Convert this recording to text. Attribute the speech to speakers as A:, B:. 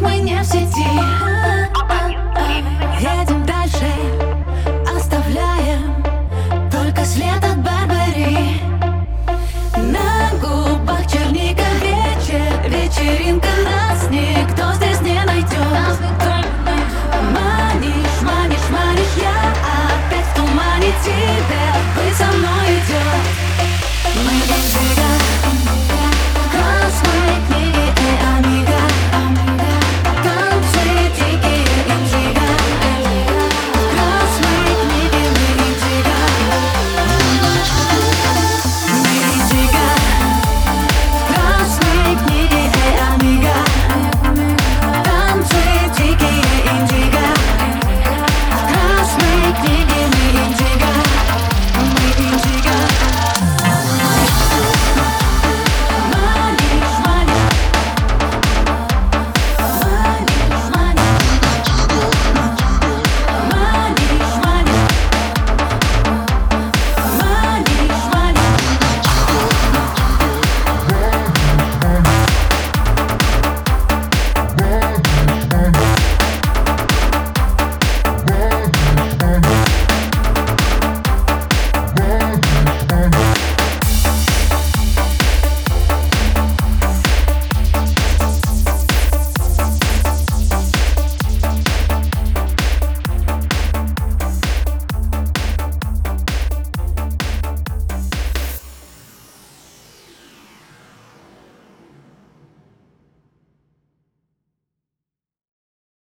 A: manhã de ti.